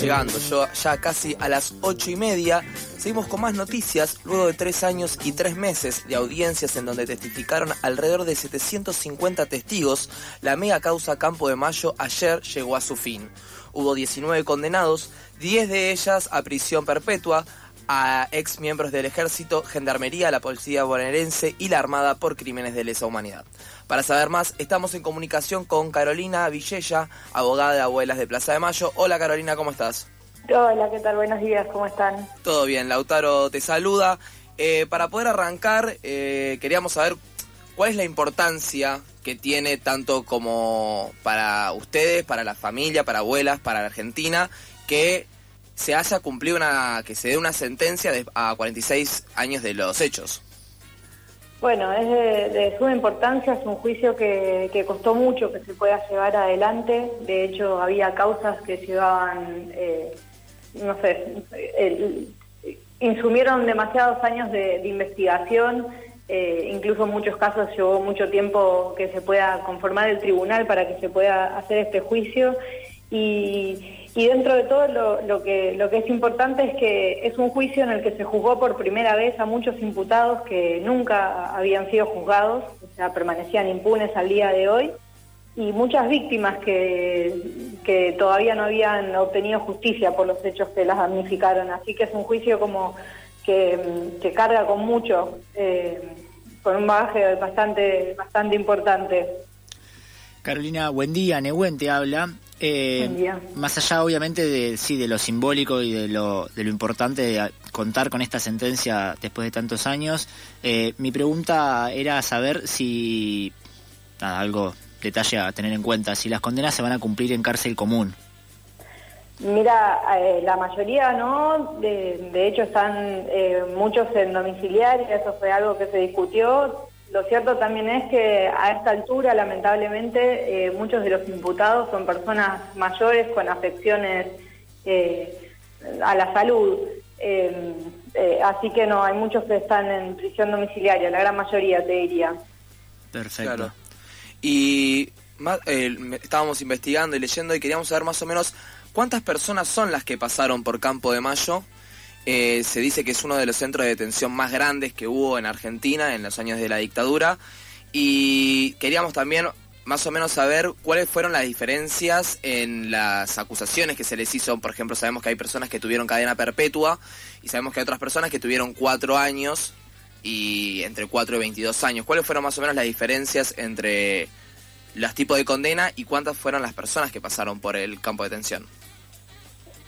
llegando yo ya casi a las ocho y media. Seguimos con más noticias luego de tres años y tres meses de audiencias en donde testificaron alrededor de 750 testigos. La mega causa Campo de Mayo ayer llegó a su fin. Hubo 19 condenados, 10 de ellas a prisión perpetua, a ex miembros del ejército, gendarmería, la policía bonaerense y la armada por crímenes de lesa humanidad. Para saber más, estamos en comunicación con Carolina Villella, abogada de Abuelas de Plaza de Mayo. Hola Carolina, ¿cómo estás? Hola, ¿qué tal? Buenos días, ¿cómo están? Todo bien, Lautaro te saluda. Eh, para poder arrancar, eh, queríamos saber cuál es la importancia que tiene tanto como para ustedes, para la familia, para abuelas, para la Argentina, que se haya cumplido una, que se dé una sentencia de, a 46 años de los hechos. Bueno, es de, suma importancia, es un juicio que, costó mucho que se pueda llevar adelante, de hecho había causas que llevaban, eh, no sé, insumieron demasiados años de, investigación, eh, incluso en muchos casos llevó mucho tiempo que se pueda conformar el tribunal para que se pueda hacer este juicio y y dentro de todo lo, que, lo que es importante es que es un juicio en el que se juzgó por primera vez a muchos imputados que nunca habían sido juzgados, o sea, permanecían impunes al día de hoy, y muchas víctimas que, que todavía no habían obtenido justicia por los hechos que las damnificaron. Así que es un juicio como que, carga con mucho, eh, con un bagaje bastante, bastante importante. Carolina, buen día. Nehuen te habla. Eh, más allá, obviamente, de, sí, de lo simbólico y de lo, de lo importante de contar con esta sentencia después de tantos años, eh, mi pregunta era saber si, nada, algo, detalle a tener en cuenta, si las condenas se van a cumplir en cárcel común. Mira, eh, la mayoría no, de, de hecho están muchos en domiciliaria, eso fue algo que se discutió, lo cierto también es que a esta altura, lamentablemente, eh, muchos de los imputados son personas mayores con afecciones eh, a la salud. Eh, así que no, hay muchos que están en prisión domiciliaria, la gran mayoría te diría. Perfecto. Y estábamos investigando y leyendo y queríamos saber más o menos cuántas personas son las que pasaron por Campo de Mayo eh, se dice que es uno de los centros de detención más grandes que hubo en Argentina en los años de la dictadura. Y queríamos también más o menos saber cuáles fueron las diferencias en las acusaciones que se les hizo. Por ejemplo, sabemos que hay personas que tuvieron cadena perpetua y sabemos que hay otras personas que tuvieron cuatro años y entre cuatro y 22 años. ¿Cuáles fueron más o menos las diferencias entre los tipos de condena y cuántas fueron las personas que pasaron por el campo de detención?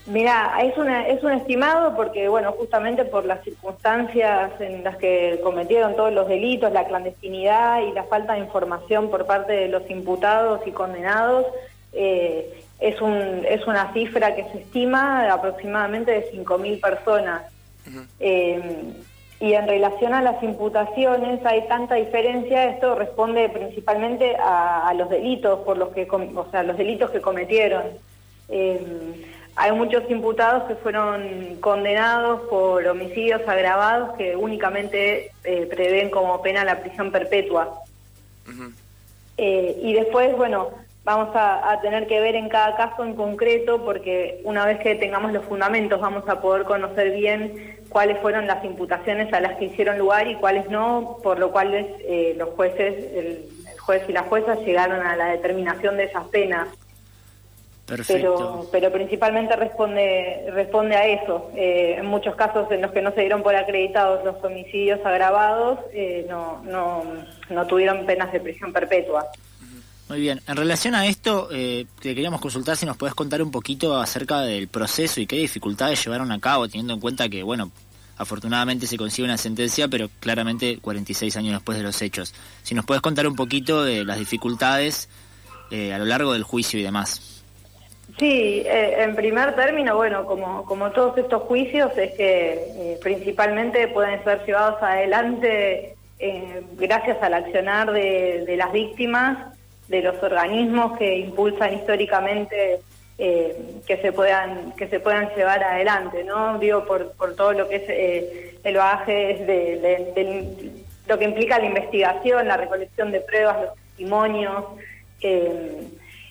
Mira, es, una, es un estimado porque, bueno, justamente por las circunstancias en las que cometieron todos los delitos, la clandestinidad y la falta de información por parte de los imputados y condenados, eh, es, un, es una cifra que se estima de aproximadamente de 5.000 personas. Eh, y en relación a las imputaciones hay tanta diferencia, esto responde principalmente a, los delitos por los que, o sea, los delitos que cometieron. Eh, hay muchos imputados que fueron condenados por homicidios agravados que únicamente eh, prevén como pena la prisión perpetua. Eh, y después, bueno, vamos a, tener que ver en cada caso en concreto porque una vez que tengamos los fundamentos vamos a poder conocer bien cuáles fueron las imputaciones a las que hicieron lugar y cuáles no, por lo cual eh, los jueces, el, el juez y la jueza llegaron a la determinación de esas penas. Pero, pero principalmente responde, responde a eso. Eh, en muchos casos en los que no se dieron por acreditados los homicidios agravados, eh, no, no, no tuvieron penas de prisión perpetua. Muy bien. En relación a esto, eh, te queríamos consultar si nos puedes contar un poquito acerca del proceso y qué dificultades llevaron a cabo, teniendo en cuenta que, bueno, afortunadamente se consigue una sentencia, pero claramente 46 años después de los hechos. Si nos puedes contar un poquito de las dificultades a lo largo del juicio y demás. Sí, eh, en primer término, bueno, como, como todos estos juicios, es que eh, principalmente pueden ser llevados adelante eh, gracias al accionar de, las víctimas, de los organismos que impulsan históricamente que se puedan que se puedan llevar adelante, ¿no? Digo por, por todo lo que es el bagaje de, lo que implica la investigación, la recolección de pruebas, los testimonios.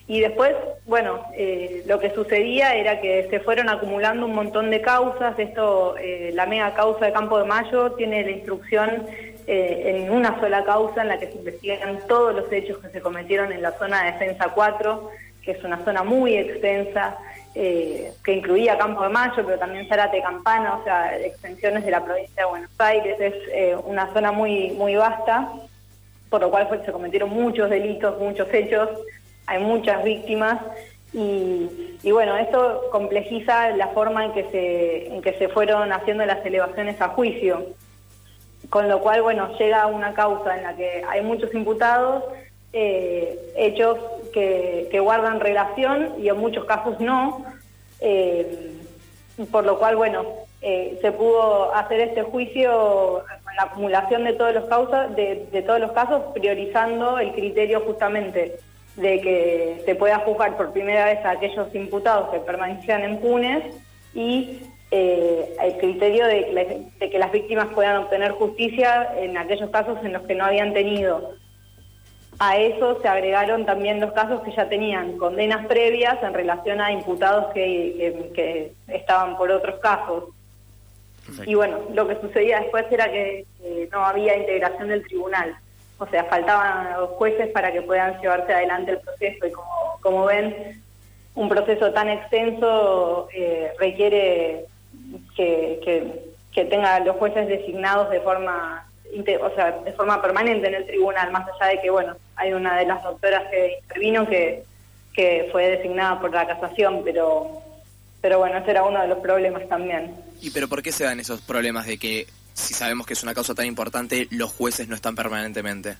Y después, bueno, eh, lo que sucedía era que se fueron acumulando un montón de causas. Esto, eh, la mega causa de Campo de Mayo tiene la instrucción eh, en una sola causa en la que se investigan todos los hechos que se cometieron en la zona de defensa 4, que es una zona muy extensa, que incluía Campo de Mayo, pero también Zárate Campana, o sea, extensiones de la provincia de Buenos Aires. Es una zona muy, muy vasta, por lo cual se cometieron muchos delitos, muchos hechos hay muchas víctimas y, bueno, esto complejiza la forma en que, se, que se fueron haciendo las elevaciones a juicio, con lo cual, bueno, llega una causa en la que hay muchos imputados, eh, hechos que, guardan relación y en muchos casos no, eh, por lo cual, bueno, eh, se pudo hacer este juicio con la acumulación de todos los causas, de todos los casos, priorizando el criterio justamente de que se pueda juzgar por primera vez a aquellos imputados que permanecían impunes y eh, el criterio de, que las víctimas puedan obtener justicia en aquellos casos en los que no habían tenido. A eso se agregaron también los casos que ya tenían condenas previas en relación a imputados que, estaban por otros casos. Y bueno, lo que sucedía después era que no había integración del tribunal o sea, faltaban los jueces para que puedan llevarse adelante el proceso y como, ven, un proceso tan extenso eh, requiere que, que, tenga los jueces designados de forma o sea, de forma permanente en el tribunal, más allá de que, bueno, hay una de las doctoras que intervino que, que fue designada por la casación, pero, pero bueno, ese era uno de los problemas también. ¿Y pero por qué se dan esos problemas de que si sabemos que es una causa tan importante, los jueces no están permanentemente?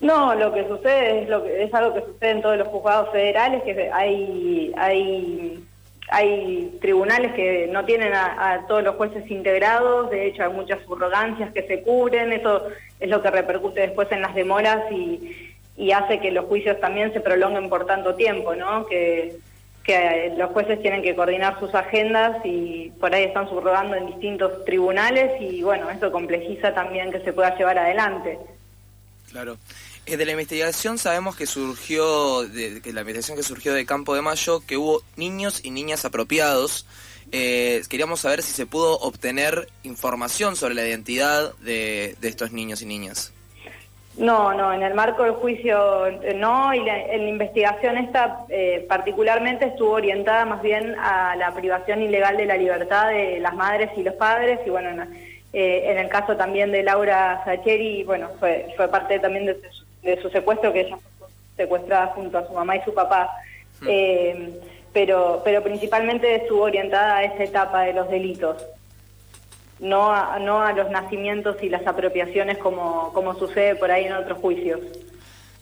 No, lo que sucede es, lo que, es algo que sucede en todos los juzgados federales, que hay, hay, hay tribunales que no tienen a, todos los jueces integrados, de hecho hay muchas subrogancias que se cubren, eso es lo que repercute después en las demoras y, y hace que los juicios también se prolonguen por tanto tiempo, ¿no? Que, que los jueces tienen que coordinar sus agendas y por ahí están subrogando en distintos tribunales y bueno, eso complejiza también que se pueda llevar adelante. Claro. Eh, de la investigación sabemos que surgió, de, que la investigación que surgió de Campo de Mayo, que hubo niños y niñas apropiados. Eh, queríamos saber si se pudo obtener información sobre la identidad de estos niños y niñas. No, no, en el marco del juicio no, y la, en la investigación esta eh, particularmente estuvo orientada más bien a la privación ilegal de la libertad de las madres y los padres, y bueno, en, eh, el caso también de Laura Sacheri, bueno, fue, fue parte también de su, secuestro, que ella fue secuestrada junto a su mamá y su papá, eh, pero, pero principalmente estuvo orientada a esa etapa de los delitos no a, no a los nacimientos y las apropiaciones como, como sucede por ahí en otros juicios.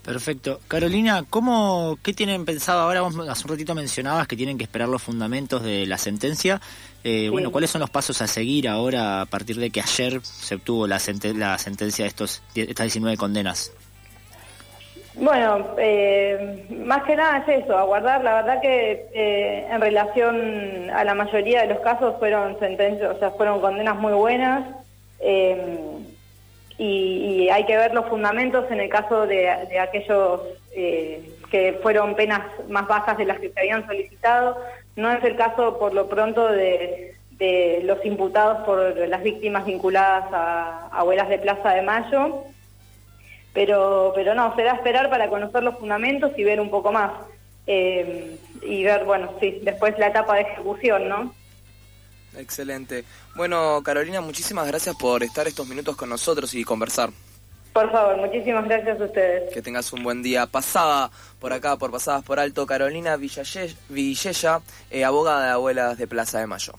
Perfecto. Carolina, ¿cómo, ¿qué tienen pensado ahora? Vos hace un ratito mencionabas que tienen que esperar los fundamentos de la sentencia. Eh, Bueno, ¿cuáles son los pasos a seguir ahora a partir de que ayer se obtuvo la, la sentencia de estos, estas 19 condenas? Bueno, eh, más que nada es eso, aguardar. La verdad que eh, en relación a la mayoría de los casos fueron sentencias, o sea, fueron condenas muy buenas eh, y, hay que ver los fundamentos en el caso de, aquellos que fueron penas más bajas de las que se habían solicitado. No es el caso, por lo pronto, de, los imputados por las víctimas vinculadas a abuelas de Plaza de Mayo. Pero, pero no, será esperar para conocer los fundamentos y ver un poco más. Eh, y ver, bueno, sí, después la etapa de ejecución, ¿no? Excelente. Bueno, Carolina, muchísimas gracias por estar estos minutos con nosotros y conversar. Por favor, muchísimas gracias a ustedes. Que tengas un buen día. Pasada por acá, por Pasadas por Alto, Carolina Villella, eh, abogada de abuelas de Plaza de Mayo.